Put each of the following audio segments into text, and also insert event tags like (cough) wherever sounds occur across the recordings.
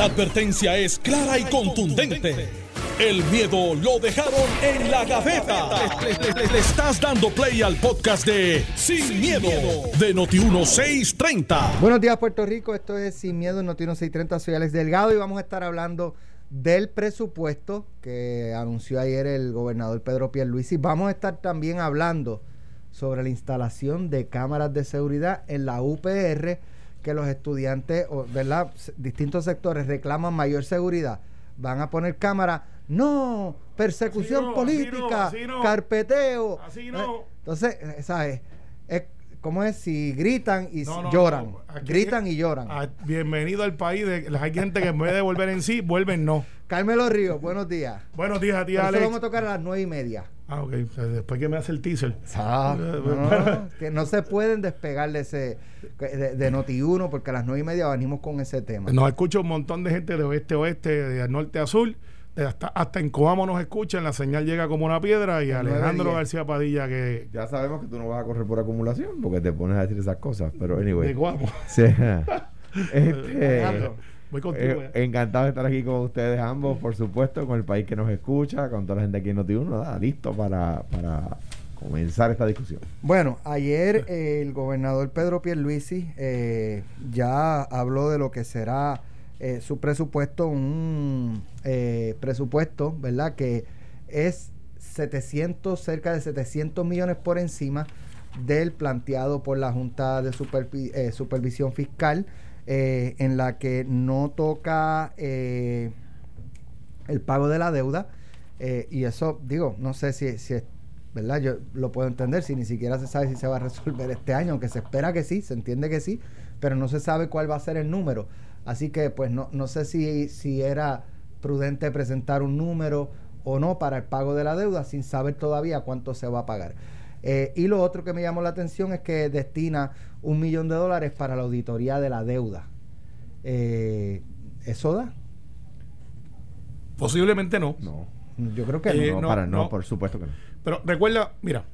La advertencia es clara y contundente. El miedo lo dejaron en la gaveta. Le, estás dando play al podcast de Sin, miedo, de Noti1630. Buenos días, Puerto Rico. Esto es Sin Miedo en Noti1630. Soy Alex Delgado y vamos a estar hablando del presupuesto que anunció ayer el gobernador Pedro Pierluisi. Vamos a estar también hablando sobre la instalación de cámaras de seguridad en la UPR que los estudiantes, o, ¿verdad? Distintos sectores reclaman mayor seguridad. Van a poner cámaras. No, persecución Así no, política, así no, así no. carpeteo. Así no. Eh, Entonces, eh, ¿sabes? Es, ¿Cómo es? Si gritan y No, no, lloran. no. Aquí- gritan y lloran. Bienvenido al país. De, hay gente que en vez de volver en sí, vuelven no. Carmelo Ríos, buenos días. Buenos días a ti, eso Alex. vamos a tocar a las nueve y media. Ah, ok. Después que me hace el teaser. Ah, (laughs) no, que no se pueden despegar de ese de, de Noti1 porque a las nueve y media venimos con ese tema. Nos escucha un montón de gente de oeste a oeste, de norte a sur. De hasta, hasta en Coamo nos escuchan. La señal llega como una piedra. Y Alejandro 9-10. García Padilla, que Ya sabemos que tú no vas a correr por acumulación porque te pones a decir esas cosas, pero anyway. de Coamo. (laughs) Sí. Este, Alejandro, voy contigo. eh, ya. encantado de estar aquí con ustedes ambos, por supuesto, con el país que nos escucha, con toda la gente aquí en Noti1, nada, listo para, para comenzar esta discusión. Bueno, ayer eh, el gobernador Pedro Pierluisi eh, ya habló de lo que será eh, su presupuesto, un eh, presupuesto, ¿verdad? Que es 700, cerca de 700 millones por encima del planteado por la Junta de Supervi- eh, Supervisión Fiscal, eh, en la que no toca el pago de la deuda. y eso, digo, no sé si, si es ¿verdad? Yo lo puedo entender si ni siquiera se sabe si se va a resolver este año, aunque se espera que sí, se entiende que sí, pero no se sabe cuál va a ser el número. Así que pues no, no sé si, si era prudente presentar un número o no para el pago de la deuda sin saber todavía cuánto se va a pagar. Eh, y lo otro que me llamó la atención es que destina un millón de dólares para la auditoría de la deuda. Eh, ¿Eso da? Posiblemente no. No, Yo creo que Eh, no. no, para, no, no. por supuesto que no. Pero recuerda, mira,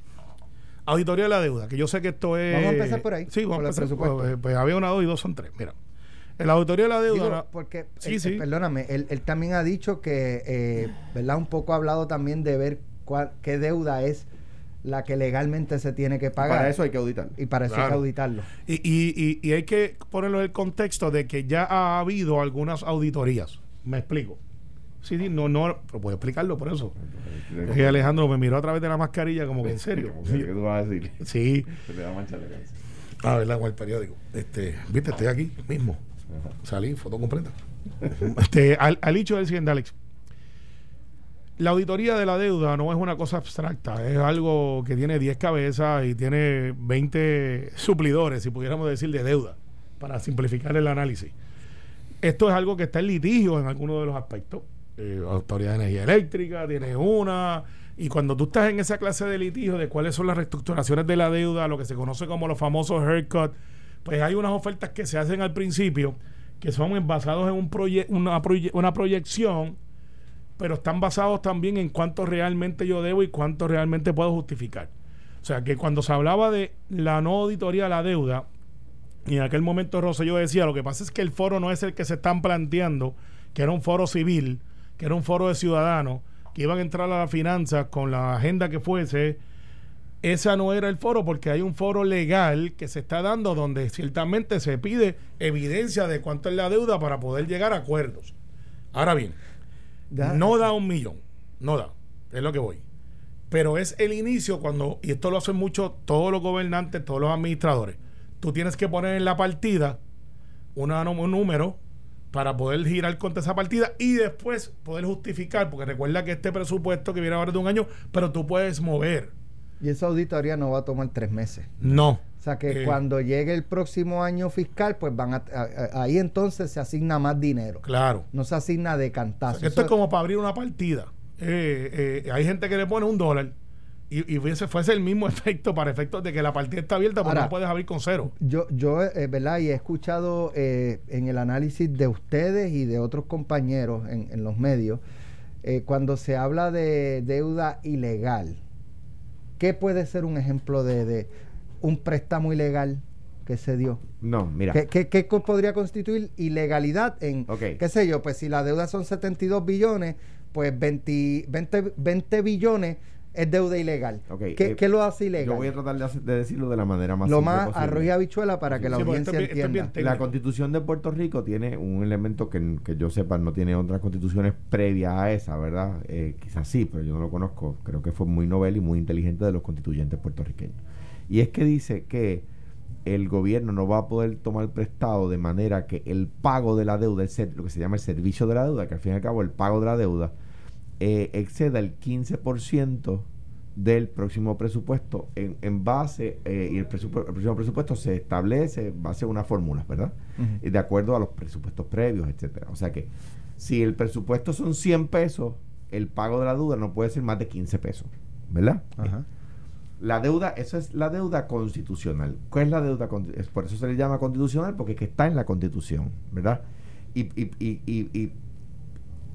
auditoría de la deuda, que yo sé que esto es. Vamos a empezar por ahí, Sí, vamos a empezar. presupuesto. Pues, pues había una, dos y dos son tres. Mira, en la auditoría de la deuda. Digo, porque, Sí, eh, sí. eh, perdóname, él, él también ha dicho que, eh, ¿verdad? Un poco ha hablado también de ver cuál, qué deuda es la que legalmente se tiene que pagar. Para eso hay que auditar. Y para eso hay que auditarlo. Y, y, y, y hay que ponerlo en el contexto de que ya ha habido algunas auditorías. Me explico. Sí, sí, no, no, pero puedo explicarlo por eso. Es que Alejandro me miró a través de la mascarilla como que en serio. (laughs) ¿Qué tú vas a decir? Sí, Se te va a manchar la cabeza. ah, ¿verdad? Con el periódico. Este, viste, estoy aquí mismo. Salí, foto completa. (laughs) este, al, hecho del siguiente, Alex. La auditoría de la deuda no es una cosa abstracta, es algo que tiene 10 cabezas y tiene 20 suplidores, si pudiéramos decir, de deuda, para simplificar el análisis. Esto es algo que está en litigio en algunos de los aspectos. Eh, Autoridad de Energía Eléctrica tiene una. Y cuando tú estás en esa clase de litigio de cuáles son las reestructuraciones de la deuda, lo que se conoce como los famosos haircut, pues hay unas ofertas que se hacen al principio que son basados en un proye- una, proye- una proyección, pero están basados también en cuánto realmente yo debo y cuánto realmente puedo justificar. O sea que cuando se hablaba de la no auditoría de la deuda, y en aquel momento Rosselló decía, lo que pasa es que el foro no es el que se están planteando, que era un foro civil, que era un foro de ciudadanos, que iban a entrar a las finanzas con la agenda que fuese. Esa no era el foro porque hay un foro legal que se está dando donde ciertamente se pide evidencia de cuánto es la deuda para poder llegar a acuerdos. Ahora bien, Ya- no da un millón, no da, es lo que voy. Pero es el inicio cuando, y esto lo hacen mucho todos los gobernantes, todos los administradores, tú tienes que poner en la partida una, un número para poder girar contra esa partida y después poder justificar, porque recuerda que este presupuesto que viene ahora de un año, pero tú puedes mover. Y esa auditoría no va a tomar tres meses. No. O sea que Eh, cuando llegue el próximo año fiscal, pues van a, a- a- ahí entonces se asigna más dinero. Claro. No se asigna de cantazo. Esto es como para abrir una partida. Eh, eh, hay gente que le pone un dólar y, y fuese, fuese el mismo (laughs) efecto para efectos de que la partida está abierta, porque Ahora, no puedes abrir con cero. Yo, yo eh, ¿verdad? Y he escuchado eh, en el análisis de ustedes y de otros compañeros en, en los medios, eh, cuando se habla de deuda ilegal, ¿qué puede ser un ejemplo de, de un préstamo ilegal? que se dio? No, mira. ¿Qué, qué, qué co- podría constituir ilegalidad en, Ok. qué sé yo? Pues si la deuda son 72 billones, pues 20, 20, 20 billones es deuda ilegal. Ok, ¿Qué, eh, qué lo hace ilegal? Yo voy a tratar de, hacer- de decirlo de la manera más lo más arroz y habichuela para que la Sí, audiencia esto es bien- esto es bien entienda. La constitución de Puerto Rico tiene un elemento que, que yo sepa no tiene otras constituciones previas a esa, ¿verdad? Eh, quizás sí, pero yo no lo conozco. Creo que fue muy novel y muy inteligente de los constituyentes puertorriqueños. Y es que dice que el gobierno no va a poder tomar prestado de manera que el pago de la deuda, el ser- lo que se llama el servicio de la deuda, que al fin y al cabo el pago de la deuda, eh, exceda el 15% del próximo presupuesto en, en base, eh, y el, presupu- el próximo presupuesto se establece en base a unas fórmulas, ¿verdad? De acuerdo a los presupuestos previos, etcétera. O sea que si el presupuesto son 100 pesos, el pago de la deuda no puede ser más de 15 pesos, ¿verdad? Ajá. La deuda, eso es la deuda constitucional. ¿Cuál es la deuda constitucional? Por eso se le llama constitucional, porque es que está en la constitución, ¿verdad? Y, y, y, y, y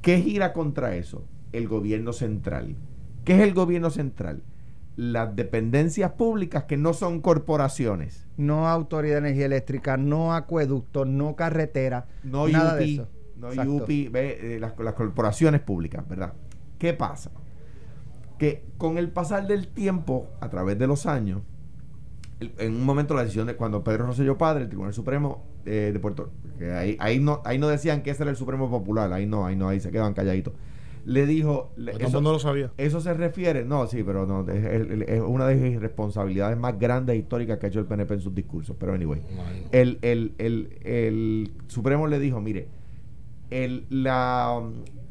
¿qué gira contra eso? El gobierno central. ¿Qué es el gobierno central? Las dependencias públicas que no son corporaciones. No autoridad de energía eléctrica, no acueducto, no carretera, No nada de eso. no. UPI, ve, eh, las, las corporaciones públicas, ¿verdad? ¿Qué pasa? Que con el pasar del tiempo, a través de los años, en un momento la decisión de cuando Pedro Rosselló Padre, el Tribunal Supremo eh, de Puerto que ahí, ahí no ahí no decían que ese era el Supremo Popular, ahí no, ahí no, ahí se quedaban calladitos. Le dijo, el mundo lo sabía. eso se refiere, no, sí, pero no, es, una de las irresponsabilidades más grandes históricas que ha hecho el PNP en sus discursos. Pero anyway, el, el, el, el Supremo le dijo, mire, el, la,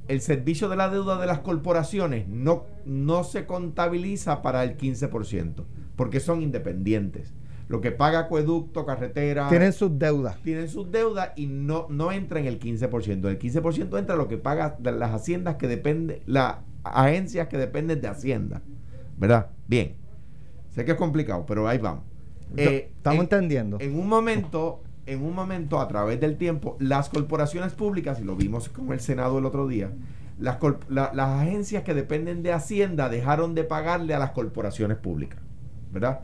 el servicio de la deuda de las corporaciones no, no se contabiliza para el 15%, porque son independientes. Lo que paga acueducto, carretera, Tienen sus deudas. tienen sus deudas y no, no entra en el 15%. El 15% entra lo que paga las haciendas que dependen, las agencias que dependen de Hacienda. ¿Verdad? Bien. Sé que es complicado, pero ahí vamos. Eh, Estamos en- entendiendo. En un momento, en un momento, a través del tiempo, las corporaciones públicas, y lo vimos con el Senado el otro día, las, la- las agencias que dependen de Hacienda dejaron de pagarle a las corporaciones públicas. ¿Verdad?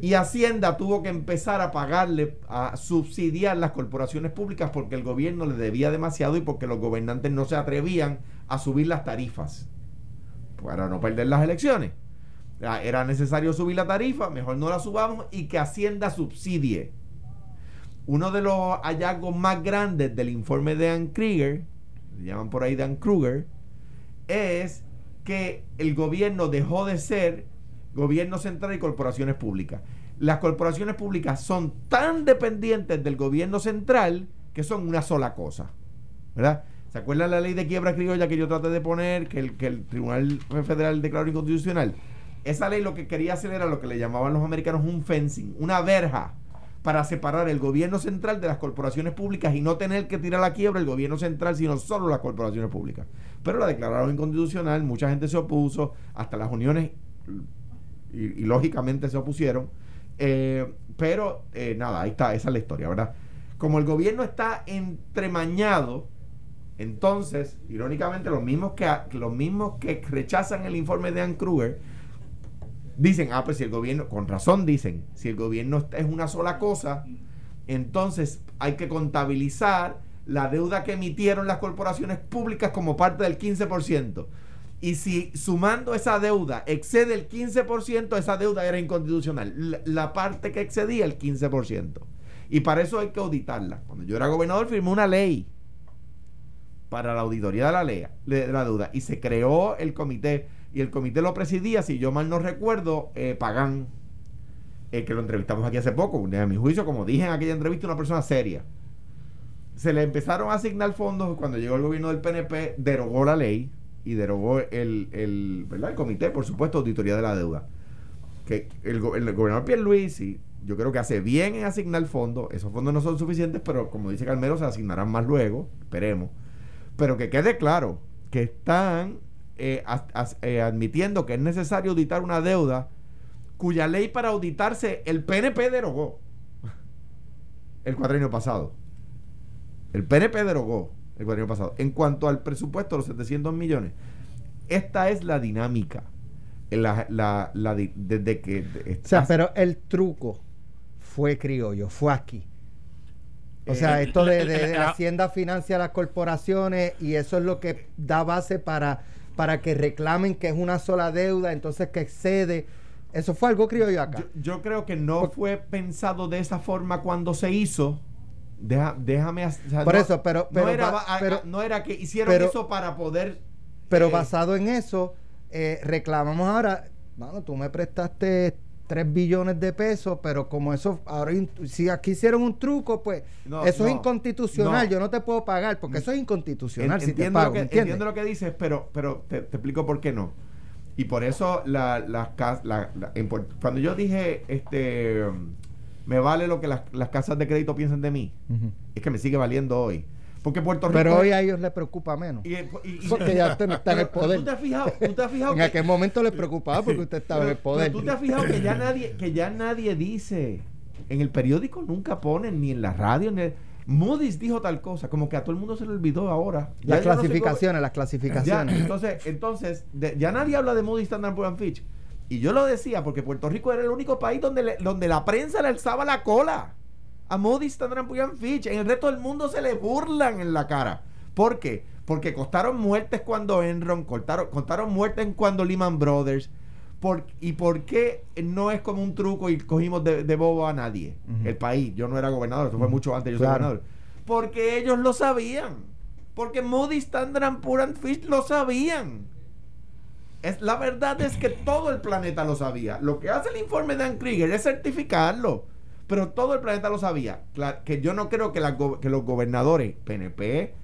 Y Hacienda tuvo que empezar a pagarle, a subsidiar las corporaciones públicas porque el gobierno le debía demasiado y porque los gobernantes no se atrevían a subir las tarifas para no perder las elecciones. Ah, Era necesario subir la tarifa, mejor no la subamos y que Hacienda subsidie. Uno de los hallazgos más grandes del informe de Ann Krieger, le llaman por ahí Dan Kruger, es que el gobierno dejó de ser gobierno central y corporaciones públicas. Las corporaciones públicas son tan dependientes del gobierno central que son una sola cosa. ¿Verdad? ¿Se acuerdan la ley de quiebra criolla que yo traté de poner, que el, que el Tribunal Federal declaró inconstitucional? Esa ley lo que quería hacer era lo que le llamaban los americanos un fencing, una verja para separar el gobierno central de las corporaciones públicas y no tener que tirar la quiebra el gobierno central, sino solo las corporaciones públicas. Pero la declararon inconstitucional, mucha gente se opuso, hasta las uniones y, y lógicamente se opusieron. Eh, pero eh, nada, ahí está, esa es la historia, ¿verdad? Como el gobierno está entremañado, entonces, irónicamente, los mismos que, los mismos que rechazan el informe de Ann Kruger dicen, ah, pues si el gobierno, con razón dicen, si el gobierno es una sola cosa, entonces hay que contabilizar la deuda que emitieron las corporaciones públicas como parte del 15%. Y si sumando esa deuda excede el 15%, esa deuda era inconstitucional. La, parte que excedía el 15%. Y para eso hay que auditarla. Cuando yo era gobernador firmé una ley para la auditoría de la ley, de la deuda. Y se creó el comité. Y el comité lo presidía, si yo mal no recuerdo, eh, Pagán, eh, que lo entrevistamos aquí hace poco. A mi juicio, como dije en aquella entrevista, una persona seria. Se le empezaron a asignar fondos cuando llegó el gobierno del PNP, derogó la ley y derogó el, el, ¿verdad? el comité, por supuesto, auditoría de la deuda. Que el, go- el gobernador Pierluisi, yo creo que hace bien en asignar fondos. Esos fondos no son suficientes, pero como dice Carmelo, se asignarán más luego, esperemos. Pero que quede claro que están eh, eh, admitiendo que es necesario auditar una deuda cuya ley para auditarse el PNP derogó el cuadrenio pasado. El PNP derogó el cuadrenio pasado. En cuanto al presupuesto, los 700 millones, esta es la dinámica. La, la- la di- desde que... O sea, pero el truco fue criollo, fue aquí. O sea, esto de, de la Hacienda financia a las corporaciones y eso es lo que da base para, para que reclamen que es una sola deuda, entonces que excede. Eso fue algo criollo acá. Yo, yo creo que no fue pensado de esa forma cuando se hizo. Deja- déjame. o sea, Por no- eso, pero- pero no, era, va- a- no era que hicieron pero- eso para poder. Pero eh, basado en eso, eh, reclamamos ahora, bueno, tú me prestaste 3 billones de pesos, pero como eso, ahora si aquí hicieron un truco, pues No, eso es inconstitucional, no. yo no te puedo pagar, porque eso es inconstitucional En- si te entiendo, pago, lo que, ¿entiendes? entiendo lo que dices, pero, pero te, te explico por qué no. Y por eso la, las la- cuando yo dije, este, me vale lo que las, las casas de crédito piensen de mí, es que me sigue valiendo hoy. Porque Puerto Rico... Pero hoy a ellos les preocupa menos. y- y- y- Porque ya usted no está en el poder. ¿Tú te has fijado? ¿Tú te has fijado En que- aquel momento les preocupaba porque usted estaba en el poder. tú te has fijado que ya nadie, que ya nadie dice, en el periódico nunca ponen, ni en la radio, ni Moody's dijo tal cosa, como que a todo el mundo se le olvidó ahora. Las no clasificaciones, las clasificaciones. ya, entonces, entonces de- ya nadie habla de Moody's, Standard Poor's and Fitch. Y yo lo decía porque Puerto Rico era el único país donde, le- donde la prensa le alzaba la cola a Moody's, Standard Poor's and Fitch. En el resto del mundo se le burlan en la cara. ¿Por qué? Porque costaron muertes cuando Enron, costaron, costaron muertes cuando Lehman Brothers. Por, ¿Y por qué no es como un truco y cogimos de, de bobo a nadie? El país. Yo no era gobernador, eso fue mucho antes yo Claro. gobernador. Porque ellos lo sabían. Porque Moody's, Standard Poor's and Fitch lo sabían. Es, la verdad es que todo el planeta lo sabía. Lo que hace el informe de Dan Krieger es certificarlo. Pero todo el planeta lo sabía. Cla- que yo no creo que, los gobernadores PNP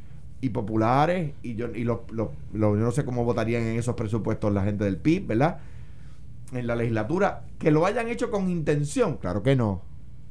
y populares, y yo, y los- los- yo no sé cómo votarían en esos presupuestos la gente del PIB, ¿verdad? En la legislatura, que lo hayan hecho con intención. Claro que no.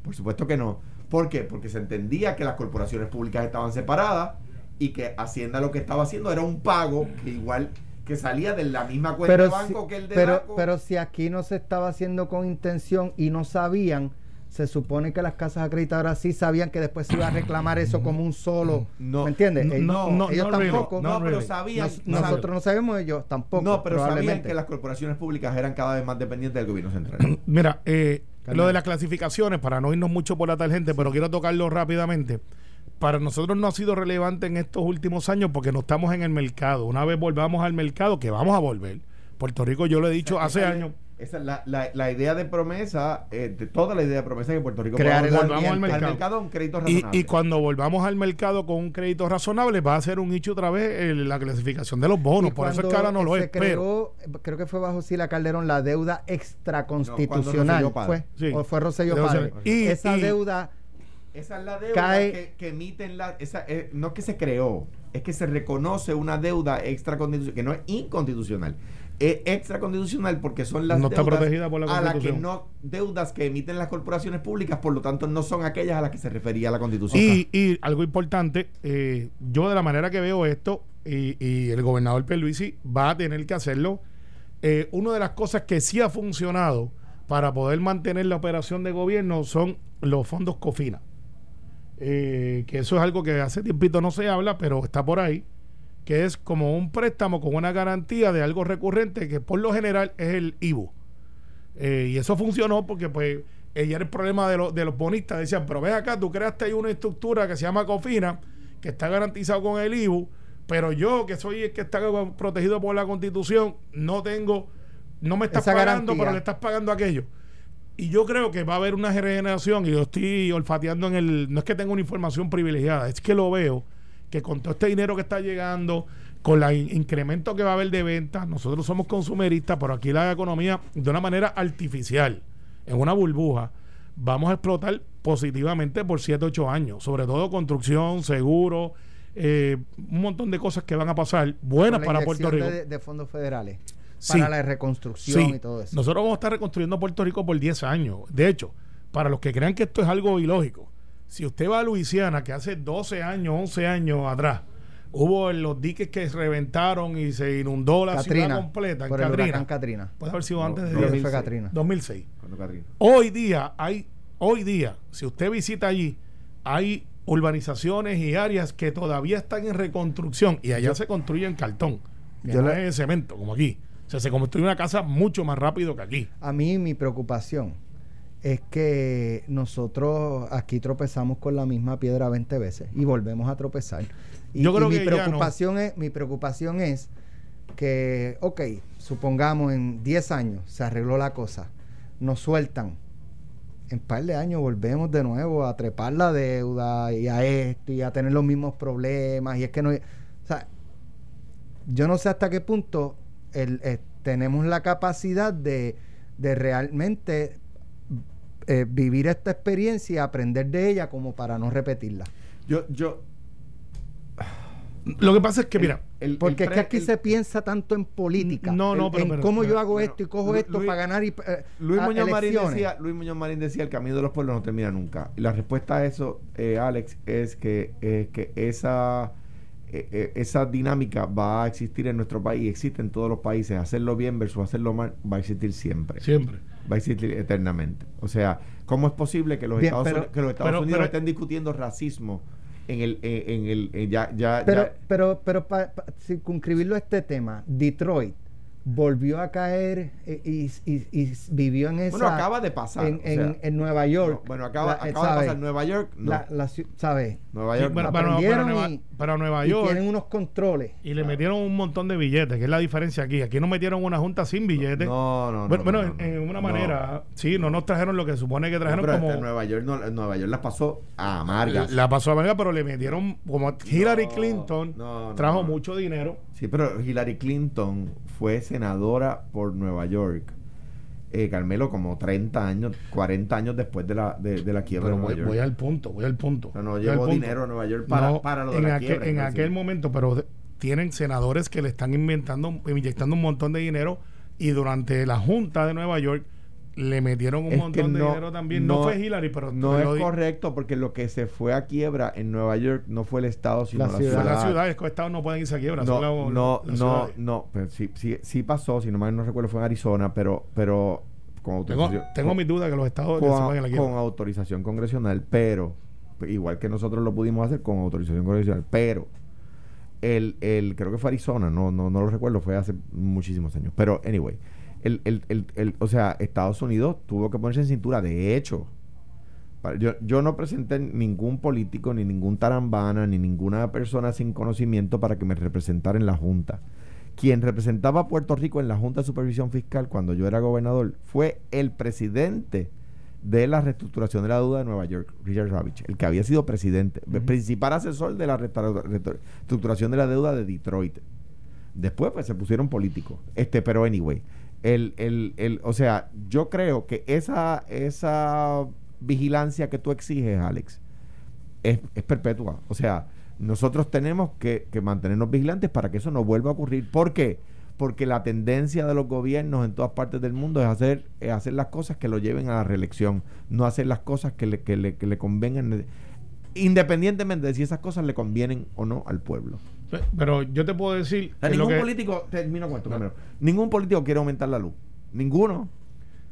Por supuesto que no. ¿Por qué? Porque se entendía que las corporaciones públicas estaban separadas y que Hacienda lo que estaba haciendo era un pago que igual que salía de la misma cuenta de banco si, que el de pero, banco. pero si aquí no se estaba haciendo con intención y no sabían, se supone que las casas acreditadoras sí sabían que después se iba a reclamar eso como un solo. No. ¿Me entiendes? No, no, ellos no tampoco. no, no pero sabían, Nos- no, nosotros no sabemos, ellos tampoco. no, pero sabían probablemente. que las corporaciones públicas eran cada vez más dependientes del gobierno central. (clears throat) Mira, eh, lo de las clasificaciones, para no irnos mucho por la tangente, pero quiero tocarlo rápidamente. Para nosotros no ha sido relevante en estos últimos años porque no estamos en el mercado. Una vez volvamos al mercado, que vamos a volver. Puerto Rico, yo lo he dicho hace Esa- años. Esa es la, la, la idea de promesa, eh, de toda la idea de promesa que Puerto Rico Crear volver ambiente. al mercado un crédito Y, razonable. y cuando volvamos al mercado con un crédito razonable, va a ser un hecho otra vez el- la clasificación de los bonos. Y Por eso es cuando que ahora no lo se es. Pero creó, creo que fue bajo Sila Calderón la deuda extraconstitucional. Rosselló Padre. fue, Sí. o fue Rosselló Padre. Y- Esa y- deuda Esa es la deuda Cae- que, que emiten la, esa, eh, no es que se creó, es que se reconoce una deuda extraconstitucional, que no es inconstitucional, es extraconstitucional porque son las No está deudas protegida por la a las que no deudas que emiten las corporaciones públicas, por lo tanto no son aquellas a las que se refería la Constitución. Y, y algo importante, eh, yo de la manera que veo esto, y, y el gobernador Pierluisi va a tener que hacerlo, eh, una de las cosas que sí ha funcionado para poder mantener la operación de gobierno son los fondos COFINA. Eh, que eso es algo que hace tiempito no se habla, pero está por ahí, que es como un préstamo con una garantía de algo recurrente, que por lo general es el IBU. Eh, y eso funcionó porque pues ella era el problema de, los de los bonistas. Decían, pero ven acá, tú creaste ahí una estructura que se llama COFINA, que está garantizado con el IBU, pero yo, que soy el que está protegido por la Constitución, no tengo, no me estás Esa pagando, garantía. pero le estás pagando aquello. Y yo creo que va a haber una regeneración, y yo estoy olfateando en el. No es que tenga una información privilegiada, es que lo veo, que con todo este dinero que está llegando, con el incremento que va a haber de ventas, nosotros somos consumeristas, pero aquí la economía, de una manera artificial, en una burbuja, vamos a explotar positivamente por 7, 8 años, sobre todo construcción, seguro, eh, un montón de cosas que van a pasar buenas para Puerto Rico. De, de fondos federales. Sí. Para la reconstrucción Sí, y todo eso. nosotros vamos a estar reconstruyendo Puerto Rico por 10 años. De hecho, para los que crean que esto es algo ilógico, si usted va a Luisiana, que hace 12 años, 11 años atrás, hubo los diques que se reventaron y se inundó la ciudad Katrina, completa en por el Katrina. huracán Katrina. Puede haber sido No, antes de no, Creo que 10, fue 2006. Katrina. 2006. Cuando Katrina. Hoy día hay, hoy día, si usted visita allí, hay urbanizaciones y áreas que todavía están en reconstrucción y allá se construye en cartón, que Yo no le- es en cemento como aquí. O sea, se construye una casa mucho más rápido que aquí. A mí mi preocupación es que nosotros aquí tropezamos con la misma piedra 20 veces y volvemos a tropezar. Y, Yo creo y mi que ya no. preocupación es mi preocupación es que, ok, supongamos en 10 años se arregló la cosa, nos sueltan. En par de años volvemos de nuevo a trepar la deuda y a esto y a tener los mismos problemas. Y es que no. O sea, yo no sé hasta qué punto el, eh, tenemos la capacidad de, de realmente eh, vivir esta experiencia y aprender de ella como para no repetirla. Yo, yo, Lo que pasa es que, mira, el- Porque el es que aquí el- se piensa tanto en política. No, no, pero- en pero- cómo pero- yo hago pero- esto y cojo esto Luis- para ganar y, eh, Luis Muñoz, Marín decía, Luis Muñoz Marín decía el camino de los pueblos no termina nunca. Y la respuesta a eso, eh, Alex, es que, eh, que esa, eh, eh, esa dinámica va a existir en nuestro país, existe en todos los países. Hacerlo bien versus hacerlo mal va a existir siempre. siempre. Va a existir eternamente. O sea, ¿cómo es posible que los Bien, Estados, pero- Unidos, que los Estados pero- Unidos pero- estén discutiendo racismo en el, en, en el, en ya, ya, Pero, ya- pero, pero para circunscribirlo a este tema, Detroit volvió a caer eh, y, y- y vivió en esa. Bueno, acaba de pasar. En, o sea, en- en Nueva York. no, bueno, acaba, La- eh, acaba de pasar en Nueva York. No. La, la ¿Sabes? Nueva Sí, York. pero, no. pero- pero aprendieron Nueva, y- pero Nueva Y York. tienen unos controles. Y le metieron un montón de billetes, que es la diferencia aquí. Aquí nos metieron una junta sin billetes. No, no, no. bueno, no, bueno, no, en, en no. una No. manera, sí, no nos trajeron lo que supone que No, trajeron pero como. en Nueva York no, Nueva York las pasó a amargas. La pasó a verga, pero le metieron, como Hillary No, Clinton no, no, trajo no. mucho dinero. Sí, pero Hillary Clinton fue senadora por Nueva York. Eh, Carmelo, como 30 años, 40 años después de la, de, de la quiebra Pero de Nueva voy, York. voy al punto, voy al punto. No, no, dinero a Nueva York para, No, para lo de en la aquel, quiebra. en aquel momento, pero de- tienen senadores que le están inventando, inyectando un montón de dinero y durante la Junta de Nueva York le metieron un Es montón que de no- dinero también. No, no- fue Hillary, pero No es correcto porque lo que se fue a quiebra en Nueva York no fue el Estado, sino La la, ciudad. fue ciudad. la ciudad, es que los estados no pueden irse a quiebra. No, son la- no, las no, ciudades. no, pero sí, sí, sí pasó, si no mal no recuerdo fue en Arizona, pero, pero con Tengo, autorización. tengo con- mis dudas que los estados que se con, vayan a la quiebra. con autorización congresional, pero igual que nosotros lo pudimos hacer con autorización congresional, pero el, el creo que fue Arizona, no, no, no lo recuerdo, fue hace muchísimos años, pero anyway, el, el, el, el- o sea, Estados Unidos tuvo que ponerse en cintura, de hecho, yo, yo no presenté ningún político, ni ningún tarambana, ni ninguna persona sin conocimiento para que me representara en la Junta. Quien representaba a Puerto Rico en la Junta de Supervisión Fiscal cuando yo era gobernador fue el presidente de la reestructuración de la deuda de Nueva York, Richard Ravitch, el que había sido presidente, principal asesor de la reestructuración de la deuda de Detroit. Después pues se pusieron políticos. Este, pero anyway, el, el, el, o sea, yo creo que esa, esa vigilancia que tú exiges, Alex, es, es perpetua. O sea, nosotros tenemos que, que mantenernos vigilantes para que eso no vuelva a ocurrir. ¿Por qué? Porque la tendencia de los gobiernos en todas partes del mundo es hacer, es hacer las cosas que lo lleven a la reelección, no hacer las cosas que le, que le, que le convengan, independientemente de si esas cosas le convienen o no al pueblo. Pero yo te puedo decir. O sea, que lo ningún que- político, termino con esto No. primero. Ningún político quiere aumentar la luz. Ninguno.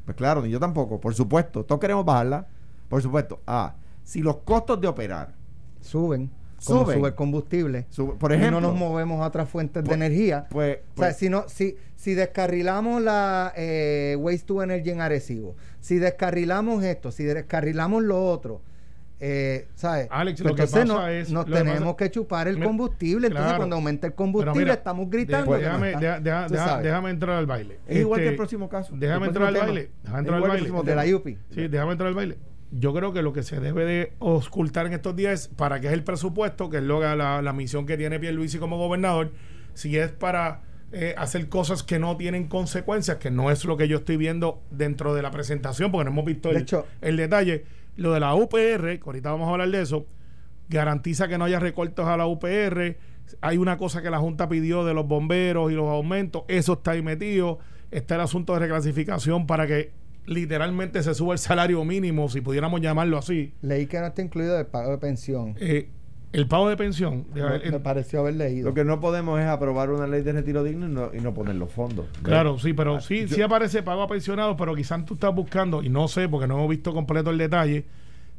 Pues claro, ni yo tampoco, por supuesto. Todos queremos bajarla, por supuesto. Ah, si los costos de operar, Suben. Como Suben. sube el combustible. sub- por y ejemplo, no nos movemos a otras fuentes Pues- de energía. pues, o sea, pues- si, no, si, si descarrilamos la eh, Waste to Energy en Arecibo, si descarrilamos esto, si descarrilamos lo otro, eh, ¿sabes? Alex, Pues lo que entonces pasa no- es- nos que tenemos pasa- que chupar el Mira, combustible. Entonces, claro. cuando aumenta el combustible, mira, estamos gritando. Pues déjame, deja- deja- deja- déjame entrar al baile. es igual que Este, el próximo caso. Déjame entrar al baile. Déjame Es entrar al baile. próximo de la tema. UPI. Sí, déjame entrar al baile. Yo creo que lo que se debe de ocultar en estos días es para qué es el presupuesto, que es lo que la, la misión que tiene Pierluisi como gobernador, si es para eh, hacer cosas que no tienen consecuencias, que no es lo que yo estoy viendo dentro de la presentación, porque no hemos visto De el, hecho- el detalle. Lo de la UPR, que ahorita vamos a hablar de eso, garantiza que no haya recortes a la UPR. Hay una cosa que la Junta pidió de los bomberos y los aumentos, eso está ahí metido. Está el asunto de reclasificación para que literalmente se suba el salario mínimo, si pudiéramos llamarlo así. Leí que no está incluido el pago de pensión. Eh, el pago de pensión. de haber- me pareció haber leído. Lo que no podemos es aprobar una ley de retiro digno y no, y no poner los fondos. Claro, sí, pero Ah, sí, yo- sí aparece pago a pensionados, pero quizás tú estás buscando, y no sé, porque no hemos visto completo el detalle,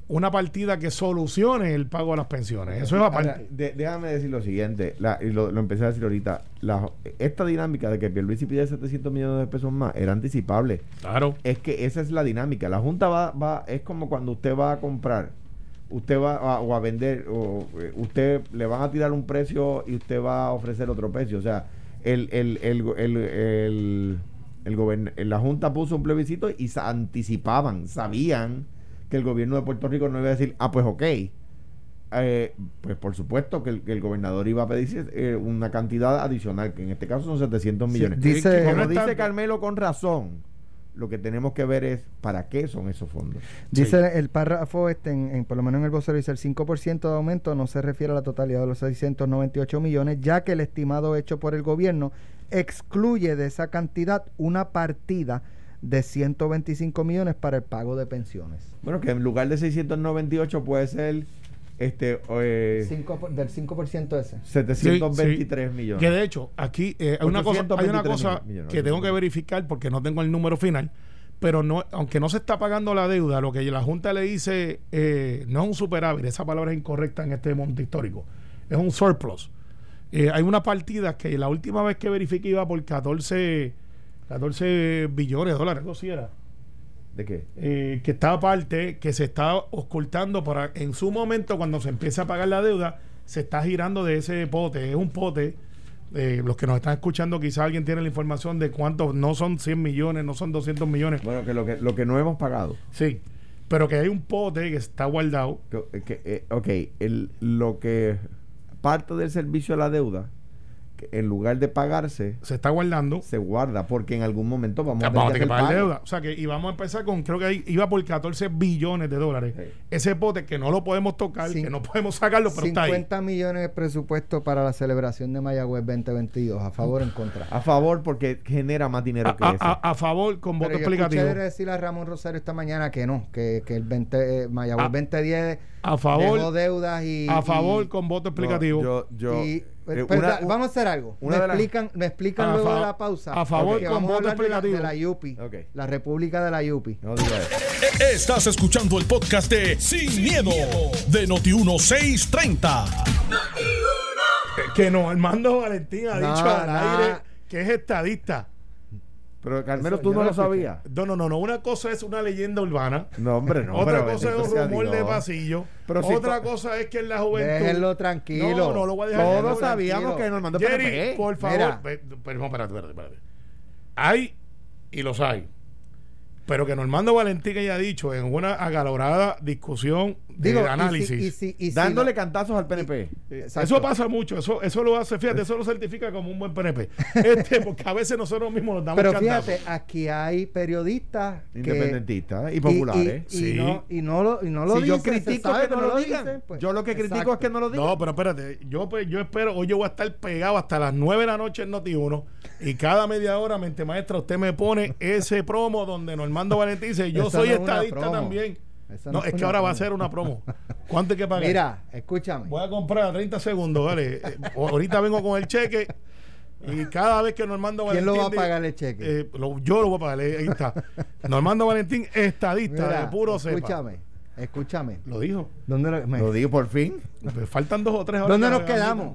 una partida que solucione el pago de las pensiones. Eso es aparte. Ahora, de- déjame decir lo siguiente, la- y lo, lo empecé a decir ahorita. la- esta dinámica de que Pierluisi pide 700 millones de pesos más era anticipable. Claro. Es que esa es la dinámica. La Junta va, va es como cuando usted va a comprar, usted va a, o a vender, o eh, usted le van a tirar un precio y usted va a ofrecer otro precio. O sea, el, el, el, el, el, la Junta puso un plebiscito y sa- anticipaban, sabían que el gobierno de Puerto Rico no iba a decir, ah, pues ok. Eh, pues por supuesto que el, que el gobernador iba a pedir eh, una cantidad adicional, que en este caso son 700 Sí, millones. dice- Como dice Carmelo con razón, lo que tenemos que ver es para qué son esos fondos. Dice el párrafo este, en, en- por lo menos en el vocero, dice el 5% de aumento no se refiere a la totalidad de los 698 millones, ya que el estimado hecho por el gobierno excluye de esa cantidad una partida de 125 millones para el pago de pensiones. Bueno, que en lugar de 698 puede ser este eh, Cinco por- del 5% ese. 723 Sí, sí. millones. Que de hecho, aquí eh, hay una cosa, hay una 823 cosa millones, que tengo que verificar porque no tengo el número final. Pero no, aunque no se está pagando la deuda, lo que la Junta le dice eh, no es un superávit, esa palabra es incorrecta en este momento histórico, es un surplus. Eh, hay una partida que la última vez que verifiqué iba por 14, 14 billones de dólares, eso sí era. ¿De qué? eh, que está aparte, que se está ocultando para en su momento cuando se empieza a pagar la deuda, se está girando de ese pote, es un pote. eh, los que nos están escuchando, quizá alguien tiene la información de cuántos, no son 100 millones, no son 200 millones, Bueno, que lo que lo que no hemos pagado. sí, pero que hay un pote que está guardado, Que, que, eh, ok, el, lo que parte del servicio a la deuda, en lugar de pagarse, se está guardando. se guarda porque en algún momento vamos, Vamos a tener que pagar pago. deuda. O sea que y vamos a empezar con, creo que ahí iba por 14 billones de dólares. Sí. Ese pote que no lo podemos tocar, Cin- que no podemos sacarlo, pero está ahí. 50 millones de presupuesto para la celebración de Mayagüez 2022. ¿A favor o en contra? A favor porque genera más dinero A, que a- eso. a- a favor con voto Pero yo explicativo. escuché decir a Ramón Rosario esta mañana que no, que, que el 20, eh, Mayagüez A- 2010 A favor, dejó deudas y... a favor y- con voto No, explicativo. yo, yo, y- eh, pero una- da- vamos a hacer algo. me, explican, me explican A luego fa- de la pausa. a favor con voto de la-. De la, Yupi. Ok. La República de la Yupi. no diga eso. Estás escuchando el podcast de Sin, miedo, de Noti1630. que no, Armando Valentín ha No, dicho al no. aire que es estadista. Pero Carmelo, Eso tú no lo lo sabías. No, no, no, no. Una cosa es una leyenda urbana. No, hombre, no. otra cosa es un rumor de pasillo. Pero otra cosa es que en la juventud. Déjenlo tranquilo. No, no lo voy a dejar. Todos sabíamos tranquilo. que nos mandó Jerry, PNP. por favor. No, espérate, espérate, espérate. Hay, y los hay. Pero que Normando Valentín haya dicho en una agalorada discusión de Digo, y si- análisis. y si- y si Dándole no- cantazos al PNP. Exacto. Eso pasa mucho, eso, eso lo hace, fíjate, eso lo certifica como un buen PNP. (laughs) Este, porque a veces nosotros mismos nos damos Pero cantazos. fíjate, aquí hay periodistas Independentistas y y- populares. Y, y Sí. no, y no lo, y no lo si yo dicen, critico que no lo digan. dicen, pues, yo lo que critico exacto. es que no lo digan. No, pero espérate, yo, pues, yo espero, hoy yo voy a estar pegado hasta las 9 de la noche en Noti1 y cada media hora, mente maestra, usted me pone ese promo donde Normando Valentín dice, yo soy estadista también. Esa No, no es que ahora va a ser una promo. (laughs) ¿Cuánto hay que pagar? Mira, escúchame. Voy a comprar a 30 segundos, ¿vale? Eh, ahorita vengo con el cheque y cada vez que Normando ¿Quién Valentín... lo va a pagar el cheque? Eh, lo- yo lo voy a pagar, eh, ahí está. Normando Valentín, estadista, Mira, de puro cepa. escúchame, escúchame. Lo dijo. ¿Dónde, lo- me- Lo digo por fin. Faltan dos o tres horas. ¿Dónde nos quedamos?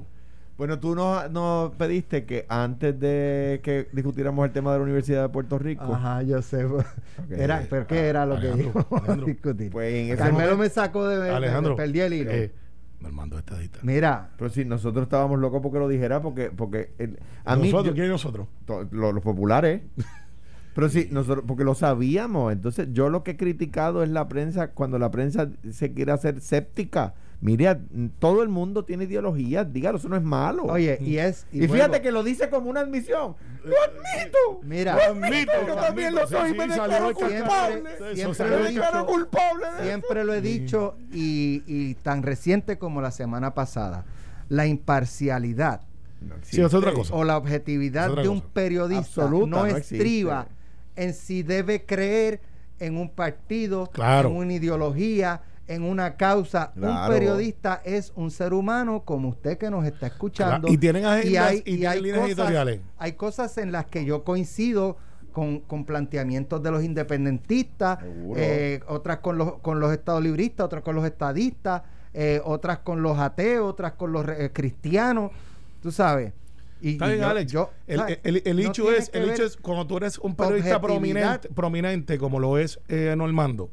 Bueno, tú nos, nos pediste que antes de que discutiéramos el tema de la Universidad de Puerto Rico, Ajá, yo sé. Era, ¿Pero qué era lo que íbamos a discutir? pues en ese Carmelo momento- me sacó de... Alejandro. perdí el hilo. Eh, Normando es estadista. Mira, Pero si nosotros estábamos locos porque lo dijera, porque, porque el- a mí, ¿Nosotros? yo- ¿Quién es nosotros? to- lo- los populares. (laughs) Pero sí, nosotros, porque lo sabíamos. Entonces, yo lo que he criticado es la prensa, cuando la prensa se quiere hacer séptica. Mire, a- todo el mundo tiene ideología, dígalo, eso no es malo. oye, y es... y, fíjate que lo dice como una admisión. ¡Lo admito! Mira, ¡Lo admito! Yo también lo soy, Sí, me declaro culpable. siempre, siempre salió lo he Me declaro dicho, culpable de eso. siempre lo he dicho y, y tan reciente como la semana pasada. La imparcialidad No Sí, es otra cosa. o la objetividad de un cosa. periodista Absoluta, no, no existe. estriba en si debe creer en un partido, Claro. en una ideología, en una causa. Un periodista es un ser humano como usted que nos está escuchando. Claro, y tienen agendas y tienen líneas cosas, editoriales. Hay cosas en las que yo coincido con, con planteamientos de los independentistas, eh, otras con los, con los estadolibristas, otras con los estadistas, eh, otras con los ateos, otras con los eh, cristianos, tú sabes. Y, Está y bien, yo- Alex. yo, el, hecho es, el hecho es cuando tú eres un periodista prominente, prominente como lo es eh, Normando,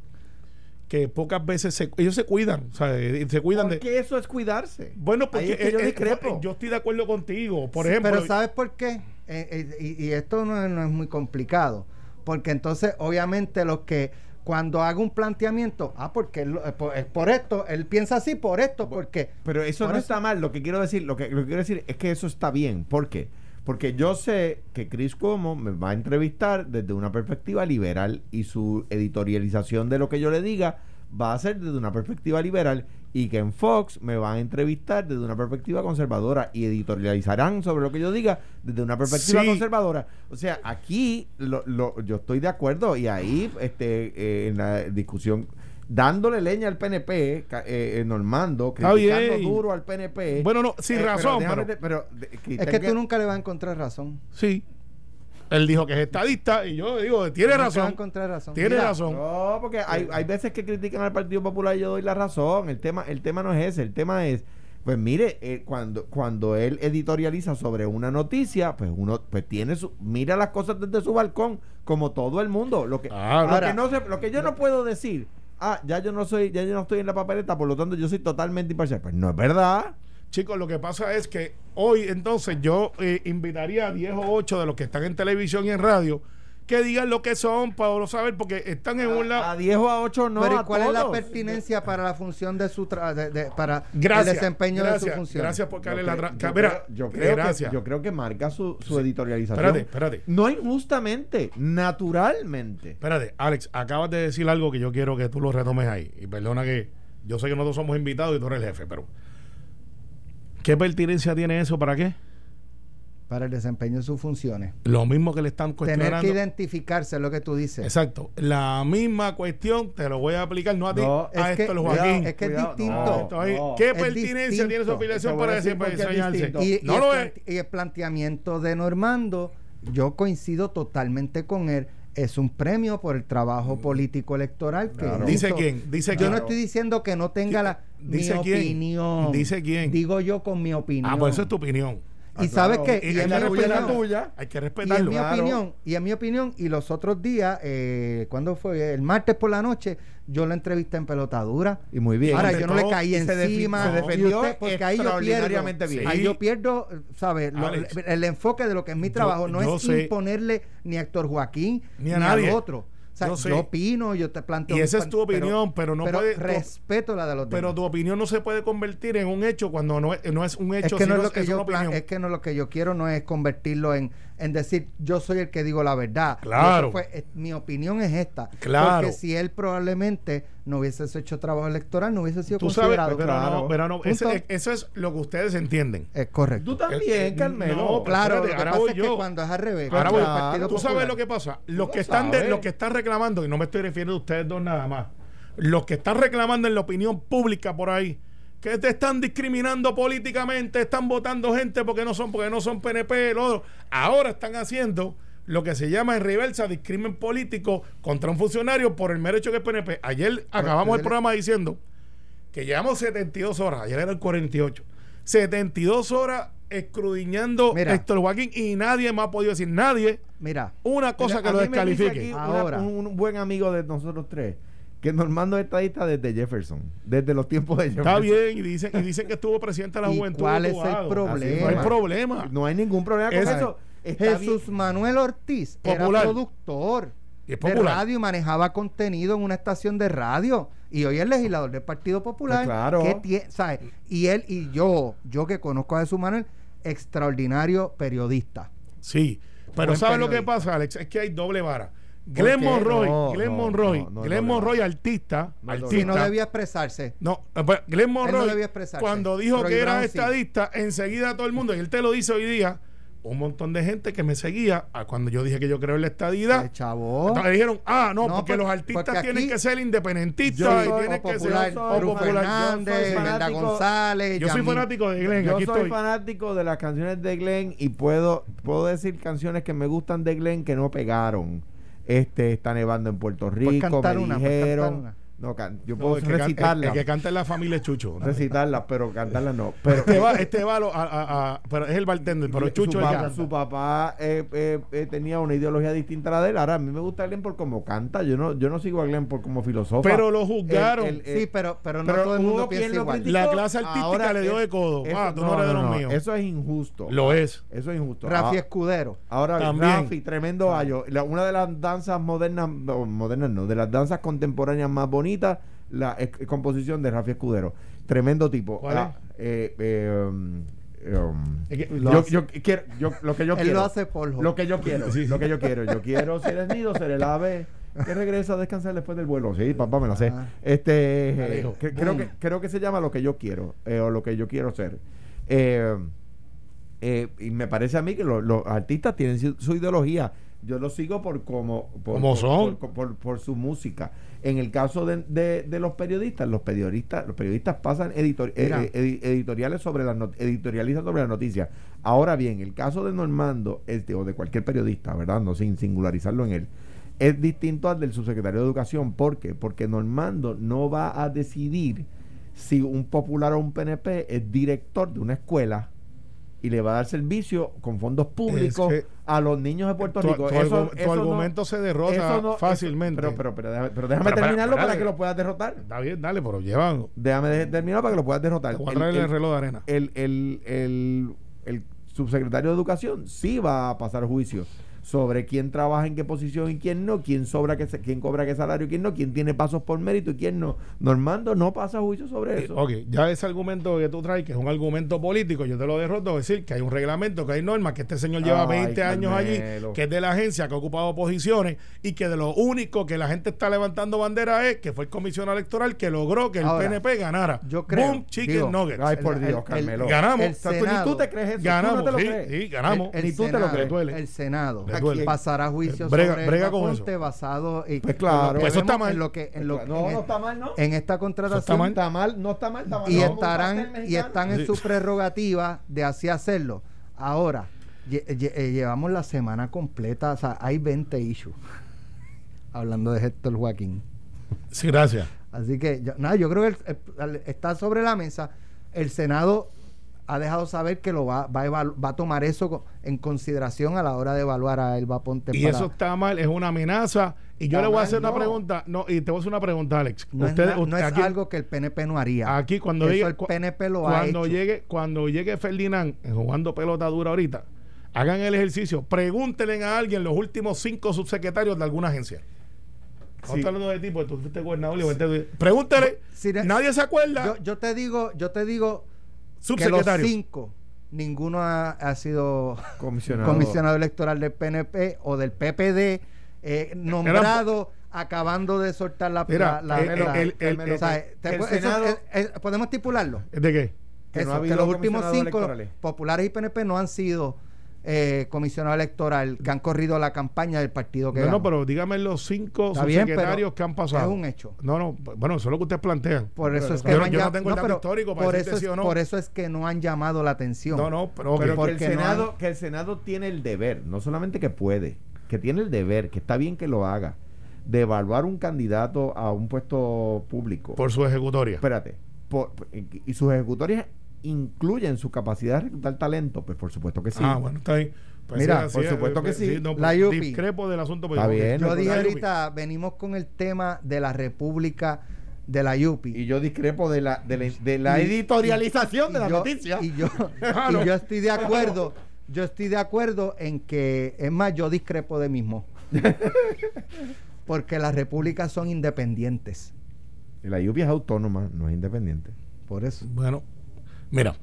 que pocas veces se- ellos se cuidan, o sea, eh, se cuidan de. Porque eso es cuidarse. Bueno, porque es que yo eh, eh, yo estoy de acuerdo contigo. Por Sí, ejemplo, Pero ¿sabes por qué? Eh, y, y esto no es, no es muy complicado. Porque entonces, obviamente, los que cuando haga un planteamiento, ah, porque él por, es por esto, él piensa así por esto, porque... Pero eso Por no eso- está mal. Lo que quiero decir, lo que, lo que quiero decir es que eso está bien. ¿Por qué? Porque yo sé que Chris Como me va a entrevistar desde una perspectiva liberal y su editorialización de lo que yo le diga va a ser desde una perspectiva liberal y que en Fox me van a entrevistar desde una perspectiva conservadora y editorializarán sobre lo que yo diga desde una perspectiva Sí. conservadora. O sea, aquí lo, lo- yo estoy de acuerdo y ahí este eh, en la discusión dándole leña al PNP, eh, eh, Normando, Está criticando duro al PNP. Bueno, no, sin Eh, pero razón, déjame pero- te- pero de- Es que tú nunca le vas a encontrar razón. sí. Él dijo que es estadista y yo digo, tiene Nunca vas a razón. encontrar razón. Tiene Mira, razón. No, porque hay, hay veces que critican al Partido Popular y yo doy la razón. El tema, el tema no es ese, el tema es, pues mire, eh, cuando, cuando él editorializa sobre una noticia, pues uno pues tiene su, mira las cosas desde su balcón, como todo el mundo. Lo que, lo Ahora- que no se- lo que yo no puedo decir, ah, ya yo no soy, ya yo no estoy en la papeleta, por lo tanto yo soy totalmente imparcial. Pues no es verdad. Chicos, lo que pasa es que hoy entonces yo eh, invitaría a 10 o 8 de los que están en televisión y en radio que digan lo que son para no saber, porque están en un A, a lado. 10 o a 8 no. pero ¿y a cuál es la pertinencia para la función de su tra- de- de- para Gracias. el desempeño gracias, de su función? Gracias por darle la creo- yo Mira, creo- yo creo, gracias. que, yo creo que marca su, su editorialización. Espérate, espérate. No injustamente, naturalmente. Espérate, Alex, acabas de decir algo que yo quiero que tú lo retomes ahí. Y perdona que yo sé que nosotros somos invitados y tú eres el jefe, pero ¿qué pertinencia tiene eso para qué? Para el desempeño de sus funciones. Lo mismo que le están Tener cuestionando. que identificarse es lo que tú dices. Exacto. La misma cuestión te lo voy a aplicar, no a ti, No, a es que- esto, cuidado, Joaquín. es que es Cuidado, distinto. no. ¿Qué Es pertinencia tiene su afiliación para distinto. Y, y no el lo es. y el planteamiento de Normando, yo coincido totalmente con él. Es un premio por el trabajo político electoral que Claro. Dice quién, dice Yo quién. no estoy diciendo que no tenga la Dice mi quién. opinión. Dice quién. Digo yo con mi opinión. Ah, pues eso es tu opinión. Y Ah, sabes qué? Y Y, hay en que mi respetar tuya. Hay que y en respetarlo. mi Claro. opinión, y en mi opinión, y los otros días, eh, ¿cuándo fue? El martes por la noche, yo la entrevisté en pelotadura. Y muy bien. Ahora, yo no le caí encima. se defendió usted- porque ahí yo pierdo. bien. Ahí yo pierdo, ¿sabes? Lo- el, enfoque de lo que es mi Yo- trabajo no yo es sé. imponerle ni a Héctor Joaquín Ni a nadie. al otro. O sea, Yo opino, yo te planteo. Y esa es tu opinión, pero no puede- respeto la de los Pero demás. tu opinión no se puede convertir en un hecho cuando no es, no es un es hecho, que no es lo que es yo plan- es que no lo que yo quiero no es convertirlo en, en decir yo soy el que digo la verdad. Claro. Fue- mi opinión es esta. Claro. Porque si él probablemente no hubiese hecho trabajo electoral, no hubiese sido Tú sabes, considerado. pero claro. no, pero no, Punto. ese- eso es lo que ustedes entienden. Es correcto. Tú también, Eh, Carmelo. no, Claro, espérate, lo que ahora pasa voy es que yo. cuando es al revés, Ahora voy. Tú sabes lo que pasa. Los lo que están de, sabes. los que están reclamando, y no me estoy refiriendo a ustedes dos nada más, los que están reclamando en la opinión pública por ahí, que te están discriminando políticamente, están votando gente porque no son, porque no son PNP, el otro. Ahora están haciendo lo que se llama en reversa discrimen político contra un funcionario por el mero hecho que es PNP. Ayer acabamos el programa diciendo que llevamos 72 horas, ayer era el 48, 72 horas escrudiñando Mira. a Héctor Joaquín y nadie me ha podido decir, nadie, Mira, una cosa Mira, que lo descalifique. una- Ahora. un, buen amigo de nosotros tres, que Normando es estadista desde Jefferson, desde los tiempos de Jefferson. Está bien, y dicen, y dicen que estuvo presidente de la ¿Y juventud. cuál de es el problema? No hay problema. No hay ningún problema con Es- eso. Jesús bien. Manuel Ortiz Popular. era productor es de radio y manejaba contenido en una estación de radio y hoy es legislador del Partido Popular. Pues claro. ¿Qué tie- sabe? Y él y yo, yo que conozco a Jesús Manuel, extraordinario periodista. Sí, pero Buen ¿sabes lo que pasa, Alex? Es que hay doble vara. ¿Por Glenn? Monroy, No, Glenn Monroy, no, no Glenn Monroy, artista, No artista. Debía expresarse. No, eh, pues, Glenn Monroy, debía expresarse. cuando dijo Roy que era sí. estadista, enseguida todo el mundo, y él te lo dice hoy día, un montón de gente que me seguía a cuando yo dije que yo creo en la estadidad. Eh, chavo. Entonces dijeron, ah, no, No, porque por- los artistas porque tienen que ser independentistas Yo y soy tienen que popular, ser soy popular. Fernández, yo soy Brenda fanático- González. Yo soy fanático de Glenn, Yo aquí soy estoy. fanático de las canciones de Glenn y puedo, puedo decir canciones que me gustan de Glenn que no pegaron. Este está nevando en Puerto Rico, cantar me una, puedes dijeron. No, can- yo No, puedo que can- recitarla. El, que canta es la familia Chucho. recitarlas, pero cantarlas no. Pero Este va, este va a lo- a- a- a- pero es el bartender, pero su Chucho que papá, su papá eh, eh, eh, tenía una ideología distinta a la de él. Ahora, a mí me gusta Glenn por cómo canta. Yo no, yo no sigo a Glenn por como filósofo. Pero lo juzgaron. Sí, pero, pero no pero todo el mundo quien piensa lo igual. La clase artística Ahora le dio de codo. eso- Ah, tú no, eres de los míos. Eso es injusto. Lo es. Eso es injusto. Rafi Ah, Escudero. Ahora, También. Rafi, tremendo gallo. La- una de las danzas modernas, no, modernas no, de las danzas contemporáneas más bonitas, la composición de Rafi Escudero. Tremendo tipo. ¿Cuál Ah, eh, eh, um, um, Es que- Lo yo, hace. yo quiero, yo- lo que yo Él quiero. lo hace por Lo que yo quiero, Sí. lo que yo quiero. Yo quiero ser el nido, ser el ave que regresa a descansar después del vuelo. Sí, papá, me la sé. Ah. Este, eh, que- creo, que, creo que se llama lo que yo quiero, eh, o lo que yo quiero ser. Eh, eh, y me parece a mí que lo- los artistas tienen su, su ideología. Yo lo sigo por como por, por- son. por su música. En el caso de, de- de los periodistas, los periodistas, los periodistas pasan editor- eh, eh, edi- editoriales sobre las editorializan sobre las noticias. Ahora bien, el caso de Normando, este, o de cualquier periodista, ¿verdad? No sin singularizarlo en él, es distinto al del subsecretario de Educación. ¿Por qué? Porque Normando no va a decidir si un popular o un PNP es director de una escuela y le va a dar servicio con fondos públicos Es que a los niños de Puerto Tu- Rico. tu Eso- tu no- argumento se derrota eso- fácilmente. pero, pero, pero déjame, pero terminarlo para dale. que lo puedas derrotar. Está bien, dale, pero llevan. Déjame de- terminar para que lo puedas derrotar. El- el- el reloj de arena. el, el, el, el subsecretario de Educación sí va a pasar juicio sobre quién trabaja en qué posición y quién no, quién sobra qué, quién cobra qué salario y quién no, quién tiene pasos por mérito y quién no. Normando no pasa juicio sobre eso. Ok, ya ese argumento que tú traes, que es un argumento político, yo te lo derroto, decir que hay un reglamento, que hay normas, que este señor lleva Ay, 20 años allí, que es de la agencia, que ha ocupado posiciones y que de lo único que la gente está levantando bandera es que fue el comisionado electoral que logró que el Ahora, PNP ganara. yo creo, Boom, chicken digo, nuggets. Ay, por El- Dios, el- Carmelo. ganamos. el O sea, tú, ni Senado. tú te crees eso. ganamos, tú no te sí, lo crees. sí, ganamos. El, Ni tú te lo crees. Duele. el Senado Duele. pasará juicio Brega- sobre brega el con eso. basado y Pues claro. en lo que Pues eso está mal. en lo que en lo no, en, no está mal, ¿no? en esta contratación mal. Está mal, no está mal, está mal. y No, estarán y están en Sí. su prerrogativa de así hacerlo. Ahora lle- lle- eh, llevamos la semana completa, o sea, hay 20 issues. (laughs) Hablando de Héctor Joaquín. Sí, gracias. Así que, yo- nada, yo creo que el- el- está sobre la mesa. El Senado ha dejado saber que lo va, va, a, va a tomar eso en consideración a la hora de evaluar a Elba Ponte. Y para- eso está mal, es una amenaza. Y yo le voy a hacer una no. pregunta. No, y te voy a hacer una pregunta, Alex. no, Ustedes- es, no aquí- algo que el PNP no haría. Aquí cuando llegue el PNP lo ha cuando hecho. llegue cuando llegue Ferdinand eh, jugando pelota dura ahorita, hagan el ejercicio, pregúntenle a alguien los últimos cinco subsecretarios de alguna agencia. No Sí. hablando de ti, porque tú fuiste gobernador fuiste- Pregúntele. Si nadie se acuerda. yo, yo te digo, yo te digo que los cinco, ninguno ha, ha sido (laughs) Comisionado. comisionado electoral del PNP o del PPD eh, nombrado acabando de soltar la, Mira, la- la- el- la- el- el- o sea, te- el eso- Senado- podemos estipularlo ¿De qué? Que no Eso, ha que habido los últimos cinco electorales. populares y PNP no han sido eh, comisionado electoral que han corrido la campaña del partido que No, no, pero dígame los cinco Está subsecretarios que han pasado. es un hecho. No, no, bueno, eso es lo que ustedes plantean. por eso Pero es que yo, no han yo no tengo el dato histórico para por eso, sí es, o no. por eso es que no han llamado la atención. No, no, pero, que el, no Senado, han- que el Senado tiene el deber, no solamente que puede, que tiene el deber, que está bien que lo haga, de evaluar un candidato a un puesto público. por su ejecutoria. Espérate. por- y sus ejecutorias incluyen su capacidad de reclutar talento, pues por supuesto que sí. Ah, bueno, está bien. Pues Mira, sí, por es, supuesto eh, que sí. no, La pues, Yupi. Discrepo del asunto. pues, Está bien. Yo no, dije La Yupi. ahorita, venimos con el tema de la República de la Yupi. Y yo discrepo de la, de la, de la Y- editorialización y de la yo- noticia. Y yo, (laughs) y no. yo estoy de acuerdo, yo estoy de acuerdo en que, es más, yo discrepo de mismo. (laughs) Porque las repúblicas son independientes. Y la lluvia es autónoma, no es independiente. Por eso. Bueno, mira,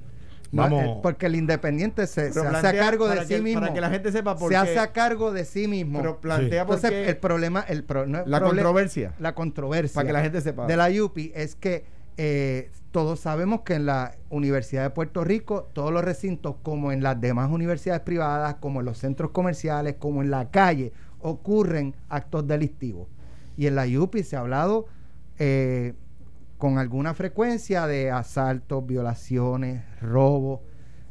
vamos. eh, porque el independiente se, se hace a cargo de sí que- mismo. Para que la gente sepa por se qué. hace a cargo de sí mismo. Pero plantea por Entonces, qué el problema, el pro- no es la controversia. la controversia Para que la gente sepa. de la UPI es que eh, todos sabemos que en la Universidad de Puerto Rico, todos los recintos, como en las demás universidades privadas, como en los centros comerciales, como en la calle, ocurren actos delictivos. Y en la UPI se ha hablado eh, con alguna frecuencia de asaltos, violaciones, robos.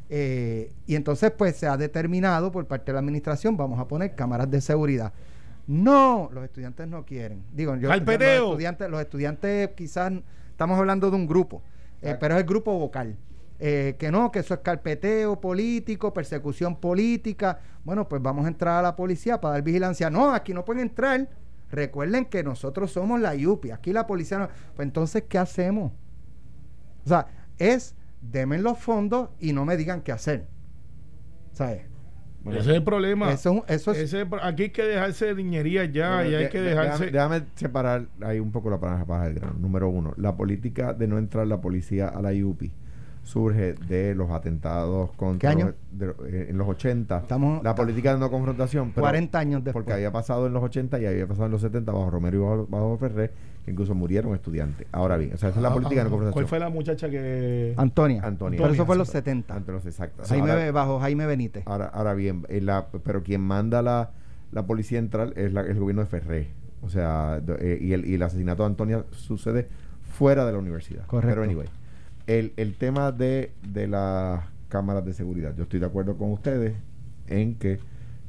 eh, y entonces pues se ha determinado por parte de la administración, vamos a poner cámaras de seguridad. No, los estudiantes no quieren. Digo, yo, los estudiantes, los estudiantes quizás estamos hablando de un grupo, eh, pero es el grupo vocal. Eh, que no, que eso es carpeteo político, persecución política. Bueno, pues vamos a entrar a la policía para dar vigilancia. No, aquí no pueden entrar. Recuerden que nosotros somos la IUPI. Aquí la policía no. Pues entonces, ¿qué hacemos? O sea, es denme los fondos y no me digan qué hacer. ¿Sabes? Ese es el problema. Eso, es un- eso es- Ese aquí hay que dejarse de niñería ya y hay de- que de- dejarse. Déjame, déjame separar ahí un poco la paja del grano. Número uno, la política de no entrar la policía a la IUPI surge de los atentados contra ¿Qué año? los- de- eh, en los 80. Estamos- la política de no confrontación. pero- 40 años después. Porque había pasado en los 80 y había pasado en los 70 bajo Romero y bajo, bajo Ferrer, que incluso murieron estudiantes. Ahora bien, o sea, esa es la Ah, política de no ah, confrontación. ¿Cuál fue la muchacha que.? Antonia. Antonia. Pero eso fue en los Antonia. 70. Ante los exactos. Jaime, Ahora- bajo Jaime Benítez. Ahora, ahora bien, eh, la- pero quien manda la, la policía central es la- el gobierno de Ferré. O sea, eh, y, el, y el asesinato de Antonia sucede fuera de la universidad. Correcto. Pero anyway, el, el tema de, de las cámaras de seguridad. Yo estoy de acuerdo con ustedes en que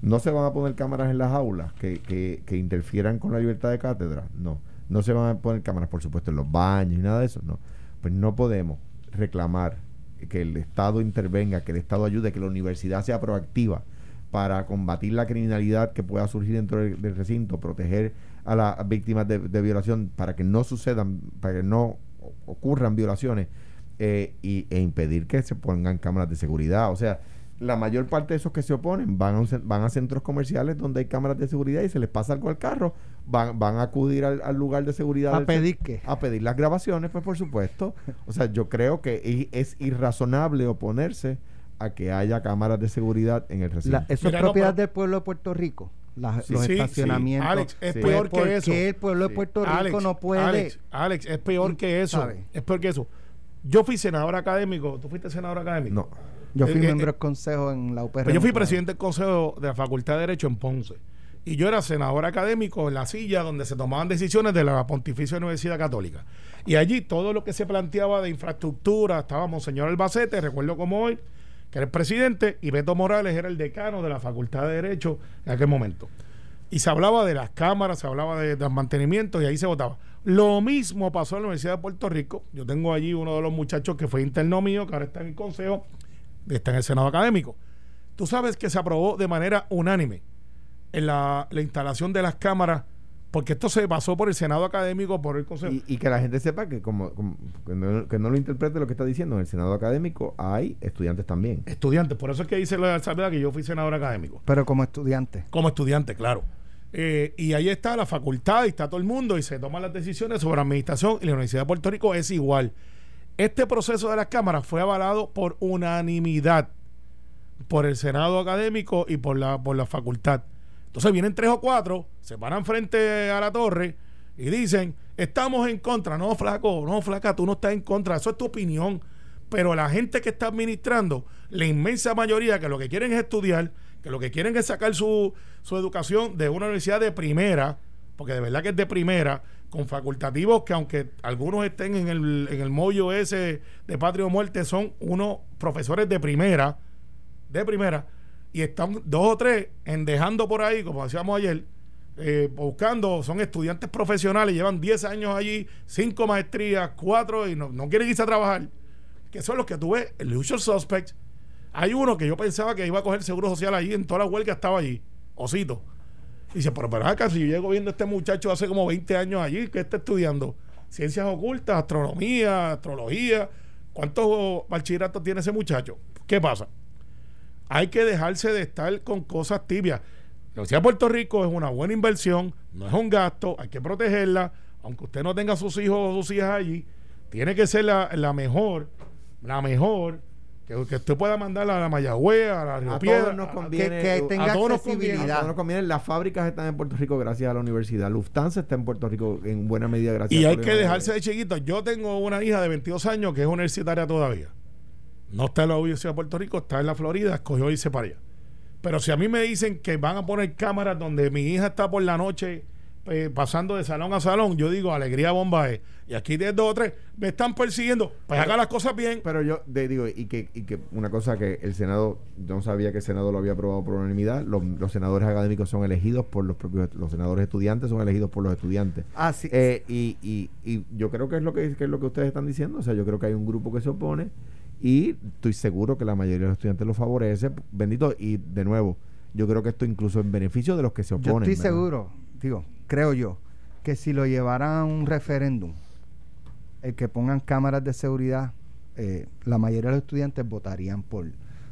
no se van a poner cámaras en las aulas que, que, interfieran con la libertad de cátedra. No. No se van a poner cámaras, por supuesto, en los baños y nada de eso. No. Pues no podemos reclamar que el Estado intervenga, que el Estado ayude, que la universidad sea proactiva para combatir la criminalidad que pueda surgir dentro del, del recinto, proteger a las víctimas de, de violación para que no sucedan, para que no ocurran violaciones eh, y, e impedir que se pongan cámaras de seguridad. O sea, la mayor parte de esos que se oponen van a, van a centros comerciales donde hay cámaras de seguridad y se les pasa algo al carro, van, van a acudir al, al lugar de seguridad. ¿A pedir qué? A pedir las grabaciones, pues por supuesto. O sea, yo creo que i- es irrazonable oponerse a que haya cámaras de seguridad en el recinto. La- eso Mira, es no, propiedad pero- del pueblo de Puerto Rico. Sí, los sí, estacionamientos. Alex, es Sí. peor ¿Por que eso. qué el pueblo Sí. de Puerto Rico Alex, no puede? Alex, Alex, es peor que eso. ¿Sabe? Es peor que eso. Yo fui senador académico. ¿Tú fuiste senador académico? No. Yo fui Eh, eh, miembro eh, del consejo en la UPR. Pues yo fui presidente del consejo de la Facultad de Derecho en Ponce. Y yo era senador académico en la silla donde se tomaban decisiones de la Pontificia Universidad Católica. Y allí todo lo que se planteaba de infraestructura, estaba Monseñor Albacete, recuerdo como hoy, que era el presidente, y Beto Morales era el decano de la Facultad de Derecho en aquel momento. Y se hablaba de las cámaras, se hablaba de, de mantenimiento y ahí se votaba. Lo mismo pasó en la Universidad de Puerto Rico. Yo tengo allí uno de los muchachos que fue interno mío, que ahora está en el consejo, está en el Senado académico. Tú sabes que se aprobó de manera unánime en la, la instalación de las cámaras, porque esto se pasó por el Senado académico, por el consejo. Y, y que la gente sepa que como, como- que, no, que no lo interprete lo que está diciendo en el Senado académico hay estudiantes también Estudiantes, por eso es que dice la salvedad que yo fui senador académico. Pero como estudiante. Como estudiante, claro. Eh, y ahí está la facultad, y está todo el mundo, y se toman las decisiones sobre administración, y la Universidad de Puerto Rico es igual. Este proceso de las cámaras fue avalado por unanimidad por el Senado académico y por la, por la facultad. Entonces vienen tres o cuatro, se paran frente a la torre y dicen, estamos en contra. No, flaco, no, flaca, tú no estás en contra, eso es tu opinión. Pero la gente que está administrando, la inmensa mayoría que lo que quieren es estudiar, que lo que quieren es sacar su, su educación de una universidad de primera, porque de verdad que es de primera, con facultativos que aunque algunos estén en el, en el mollo ese de patria o muerte, son unos profesores de primera, de primera, y están dos o tres en dejando por ahí, como decíamos ayer, eh, buscando, son estudiantes profesionales, llevan 10 años allí, cinco maestrías, cuatro, y no, no quieren irse a trabajar, que son los que tuve, el usual suspect. Hay uno que yo pensaba que iba a coger seguro social allí, en toda la huelga estaba allí, Osito. Y dice, pero, pero acá, si yo llego viendo a este muchacho hace como 20 años allí, que está estudiando ciencias ocultas, astronomía, astrología, ¿cuántos bachilleratos tiene ese muchacho? ¿Qué pasa? hay que dejarse de estar con cosas tibias. La Universidad Puerto Rico es una buena inversión, no es un gasto, hay que protegerla, aunque usted no tenga sus hijos o sus hijas allí, tiene que ser la, la mejor, la mejor Que, que usted pueda mandarla a la Mayagüez, a la Río A Piedra, todos nos conviene. que tenga a todos nos A accesibilidad. todos nos conviene. Las fábricas están en Puerto Rico gracias a la universidad. Lufthansa está en Puerto Rico en buena medida gracias Y a hay la que universidad. dejarse de chiquito. Yo tengo una hija de 22 años que es universitaria todavía. No está en la Universidad de Puerto Rico, está en la Florida, escogió irse para allá. Pero si a mí me dicen que van a poner cámaras donde mi hija está por la noche eh, pasando de salón a salón, yo digo, alegría bomba es. Y aquí de dos o tres me están persiguiendo. Pues haga las cosas bien. Pero yo te digo, y que, y que una cosa que el Senado, yo no sabía que el Senado lo había aprobado por unanimidad, los, los senadores académicos son elegidos por los propios, los senadores estudiantes son elegidos por los estudiantes. Ah, sí. Eh, y, y, y yo creo que es lo que, que es lo que ustedes están diciendo, o sea, yo creo que hay un grupo que se opone y estoy seguro que la mayoría de los estudiantes lo favorece, bendito, y de nuevo, yo creo que esto incluso en beneficio de los que se Yo oponen. estoy ¿verdad? seguro, digo, creo yo, que si lo llevaran a un referéndum, el que pongan cámaras de seguridad, eh, la mayoría de los estudiantes votarían por.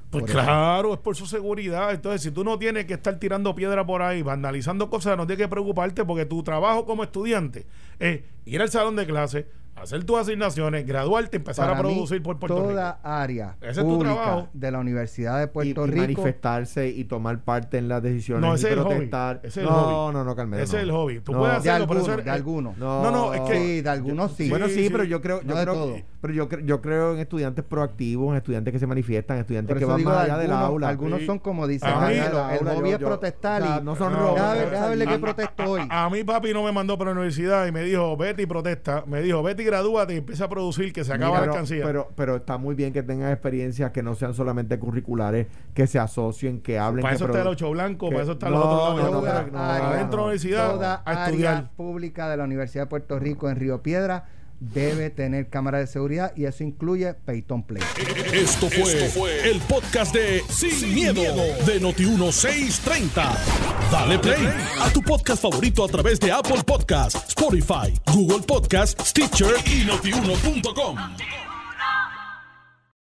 Pues eso. claro, es por su seguridad. Entonces, si tú no tienes que estar tirando piedra por ahí, vandalizando cosas, no tienes que preocuparte porque tu trabajo como estudiante es ir al salón de clase, hacer tus asignaciones, graduarte, empezar Para a mí, producir por Puerto toda Rico. área Ese es tu trabajo. de la Universidad de y, Puerto y Rico. manifestarse y tomar parte en las decisiones No, ese y es el hobby. protestar. Ese es el no, hobby. no, no, Carmelo. Ese no. es el hobby. Tú No. puedes de hacerlo, pero algunos, eso es- de algunos. No, No, no, es que- Sí, de algunos sí. bueno, sí, sí. pero yo creo, yo No de creo, todo. pero yo, cre- yo creo en estudiantes proactivos, en estudiantes que se manifiestan, en estudiantes que van digo, más de allá del aula. algunos Sí. son como dicen, el hobby es protestar y no son No, robos. Que protesto hoy. A mí papi no me mandó para la universidad y me dijo, vete y protesta. Me dijo, vete y gradúate y empieza a producir que se acaba la alcancía. pero, pero está muy bien que tengan experiencias que no sean solamente curriculares, que se asocien, que hablen. para que eso está el ocho blanco, que- para eso está no, los otros lados. no, no, adentro de la universidad toda a área pública de la Universidad de Puerto Rico en Río Piedra debe tener cámara de seguridad y eso incluye Peyton Play. Esto fue, el podcast de Sin, miedo, de Noti1630. Dale play a tu podcast favorito a través de Apple Podcasts, Spotify, Google Podcasts, Stitcher y notiuno.com.